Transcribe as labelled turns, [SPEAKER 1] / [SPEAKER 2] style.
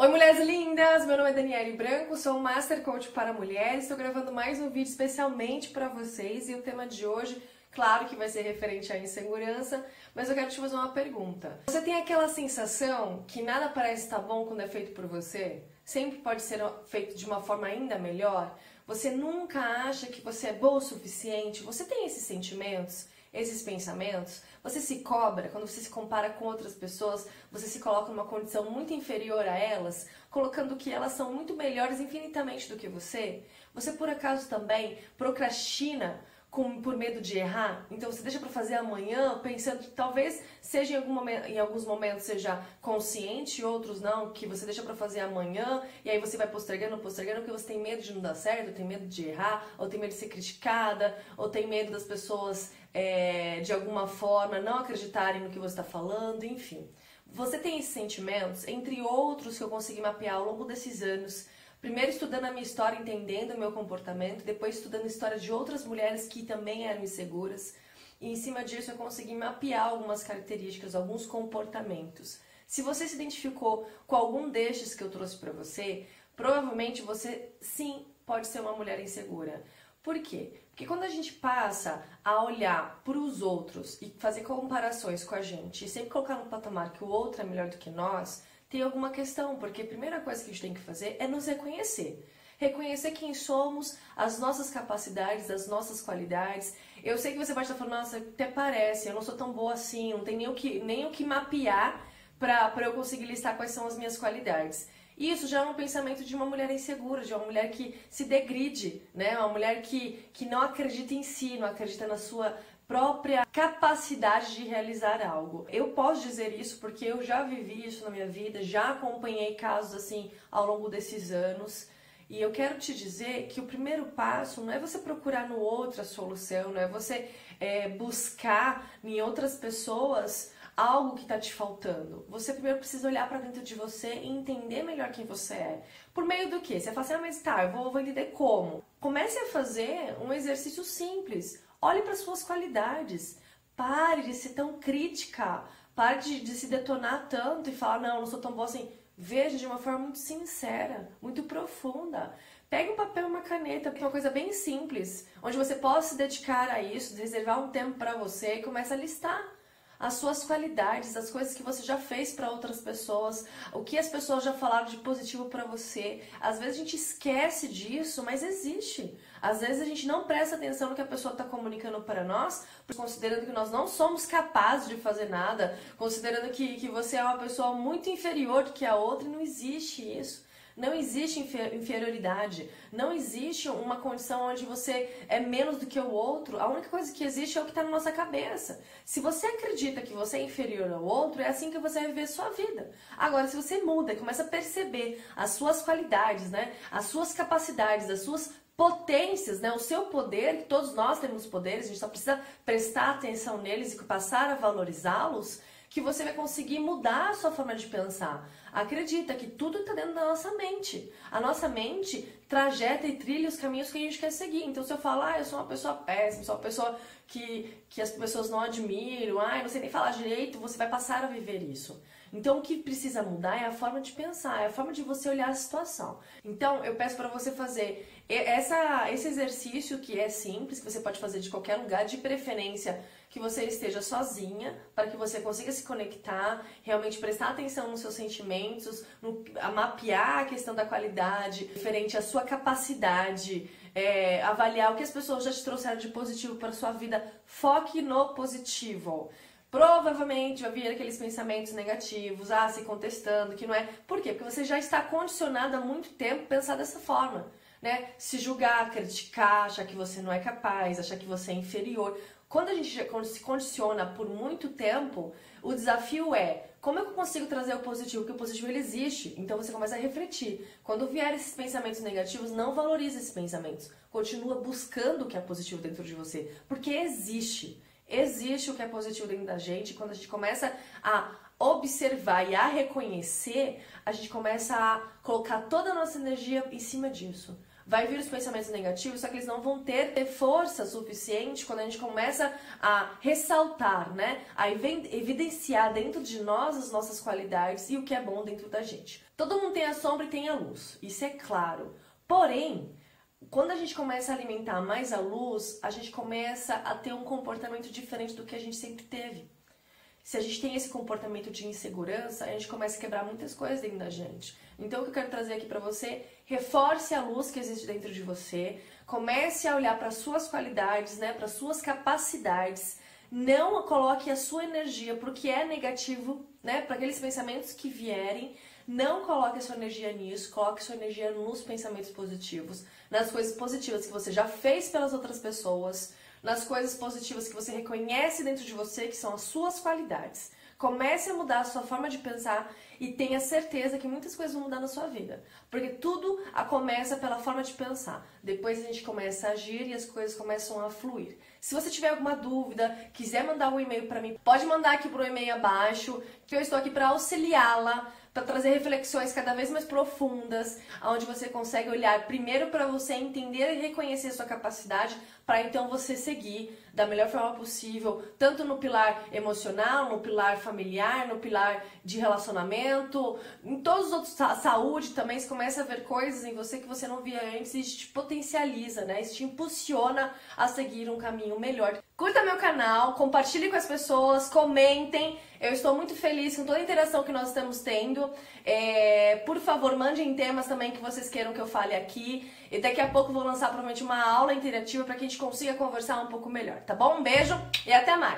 [SPEAKER 1] Oi, mulheres lindas! Meu nome é Daniele Branco, sou Master Coach para mulheres. Estou gravando mais um vídeo especialmente para vocês e o tema de hoje, claro que vai ser referente à insegurança, mas eu quero te fazer uma pergunta. Você tem aquela sensação que nada parece estar bom quando é feito por você? Sempre pode ser feito de uma forma ainda melhor? Você nunca acha que você é boa o suficiente? Você tem esses sentimentos? Esses pensamentos, você se cobra, quando você se compara com outras pessoas, você se coloca numa condição muito inferior a elas, colocando que elas são muito melhores infinitamente do que você. Você por acaso também procrastina com, por medo de errar, então você deixa para fazer amanhã, pensando que talvez seja em, algum momento, em alguns momentos seja consciente, outros não, que você deixa para fazer amanhã, e aí você vai postergando, postergando, porque você tem medo de não dar certo, tem medo de errar, ou tem medo de ser criticada, ou tem medo das pessoas é, de alguma forma não acreditarem no que você está falando, enfim. Você tem esses sentimentos, entre outros que eu consegui mapear ao longo desses anos, Primeiro estudando a minha história, entendendo o meu comportamento, depois estudando a história de outras mulheres que também eram inseguras. E em cima disso eu consegui mapear algumas características, alguns comportamentos. Se você se identificou com algum destes que eu trouxe para você, provavelmente você sim pode ser uma mulher insegura. Por quê? Porque quando a gente passa a olhar para os outros e fazer comparações com a gente e sempre colocar no patamar que o outro é melhor do que nós, tem alguma questão, porque a primeira coisa que a gente tem que fazer é nos reconhecer. Reconhecer quem somos, as nossas capacidades, as nossas qualidades. Eu sei que você pode estar falando, nossa, até parece, eu não sou tão boa assim, não tem nem o que, nem o que mapear para eu conseguir listar quais são as minhas qualidades. Isso já é um pensamento de uma mulher insegura, de uma mulher que se degride, né? Uma mulher que, que não acredita em si, não acredita na sua própria capacidade de realizar algo. Eu posso dizer isso porque eu já vivi isso na minha vida, já acompanhei casos assim ao longo desses anos. E eu quero te dizer que o primeiro passo não é você procurar no outro a solução, não é você é, buscar em outras pessoas algo que está te faltando. Você primeiro precisa olhar para dentro de você e entender melhor quem você é. Por meio do que? Você fala assim, ah, mas tá, eu vou, vou entender como. Comece a fazer um exercício simples. Olhe para suas qualidades. Pare de ser tão crítica. Pare de, de se detonar tanto e falar, não, não sou tão boa assim. Veja de uma forma muito sincera, muito profunda. Pegue um papel e uma caneta, que é uma coisa bem simples, onde você possa se dedicar a isso, reservar um tempo para você e comece a listar as suas qualidades, as coisas que você já fez para outras pessoas, o que as pessoas já falaram de positivo para você. Às vezes a gente esquece disso, mas existe. Às vezes a gente não presta atenção no que a pessoa está comunicando para nós, considerando que nós não somos capazes de fazer nada, considerando que, que você é uma pessoa muito inferior do que a outra, e não existe isso. Não existe inferioridade. Não existe uma condição onde você é menos do que o outro. A única coisa que existe é o que está na nossa cabeça. Se você acredita que você é inferior ao outro, é assim que você vai viver sua vida. Agora, se você muda começa a perceber as suas qualidades, né? as suas capacidades, as suas potências, né? O seu poder, que todos nós temos poderes, a gente só precisa prestar atenção neles e passar a valorizá-los que você vai conseguir mudar a sua forma de pensar. Acredita que tudo está dentro da nossa mente. A nossa mente trajeta e trilha os caminhos que a gente quer seguir. Então, se eu falar, ah, eu sou uma pessoa péssima, sou uma pessoa que, que as pessoas não admiram, ah, não sei nem falar direito, você vai passar a viver isso. Então, o que precisa mudar é a forma de pensar, é a forma de você olhar a situação. Então, eu peço para você fazer essa, esse exercício que é simples, que você pode fazer de qualquer lugar, de preferência que você esteja sozinha, para que você consiga se conectar, realmente prestar atenção nos seus sentimentos, no, a mapear a questão da qualidade, referente à sua capacidade, é, avaliar o que as pessoas já te trouxeram de positivo para sua vida. Foque no positivo. Provavelmente vai vir aqueles pensamentos negativos, ah, se contestando, que não é. Por quê? Porque você já está condicionado há muito tempo a pensar dessa forma. Né? Se julgar, criticar, achar que você não é capaz, achar que você é inferior. Quando a gente se condiciona por muito tempo, o desafio é como é eu consigo trazer o positivo? Porque o positivo ele existe, então você começa a refletir. Quando vier esses pensamentos negativos, não valorize esses pensamentos. Continua buscando o que é positivo dentro de você, porque existe. Existe o que é positivo dentro da gente. Quando a gente começa a observar e a reconhecer, a gente começa a colocar toda a nossa energia em cima disso. vai vir os pensamentos negativos, só que eles não vão ter, força suficiente quando a gente começa a ressaltar, né? A evidenciar dentro de nós as nossas qualidades e o que é bom dentro da gente. Todo mundo tem a sombra e tem a luz, isso é claro. Porém, quando a gente começa a alimentar mais a luz, a gente começa a ter um comportamento diferente do que a gente sempre teve. Se a gente tem esse comportamento de insegurança, a gente começa a quebrar muitas coisas dentro da gente. Então, o que eu quero trazer aqui para você, reforce a luz que existe dentro de você, comece a olhar para suas qualidades, né, para suas capacidades. Não coloque a sua energia para o que é negativo, né, para aqueles pensamentos que vierem. Não coloque a sua energia nisso, coloque a sua energia nos pensamentos positivos, nas coisas positivas que você já fez pelas outras pessoas, nas coisas positivas que você reconhece dentro de você, que são as suas qualidades. Comece a mudar a sua forma de pensar e tenha certeza que muitas coisas vão mudar na sua vida. Porque tudo começa pela forma de pensar. Depois a gente começa a agir e as coisas começam a fluir. Se você tiver alguma dúvida, quiser mandar um e-mail para mim, pode mandar aqui pro e-mail abaixo, que eu estou aqui para auxiliá-la para trazer reflexões cada vez mais profundas, onde você consegue olhar primeiro para você, entender e reconhecer a sua capacidade, para então você seguir da melhor forma possível, tanto no pilar emocional, no pilar familiar, no pilar de relacionamento, em todos os outros, saúde também, você começa a ver coisas em você que você não via antes e te potencializa, né? Isso te impulsiona a seguir um caminho melhor. Curta meu canal, compartilhe com as pessoas, comentem. Eu estou muito feliz com toda a interação que nós estamos tendo. É, por favor, mandem temas também que vocês queiram que eu fale aqui. E daqui a pouco vou lançar provavelmente uma aula interativa para que a gente consiga conversar um pouco melhor, tá bom? Um beijo e até mais!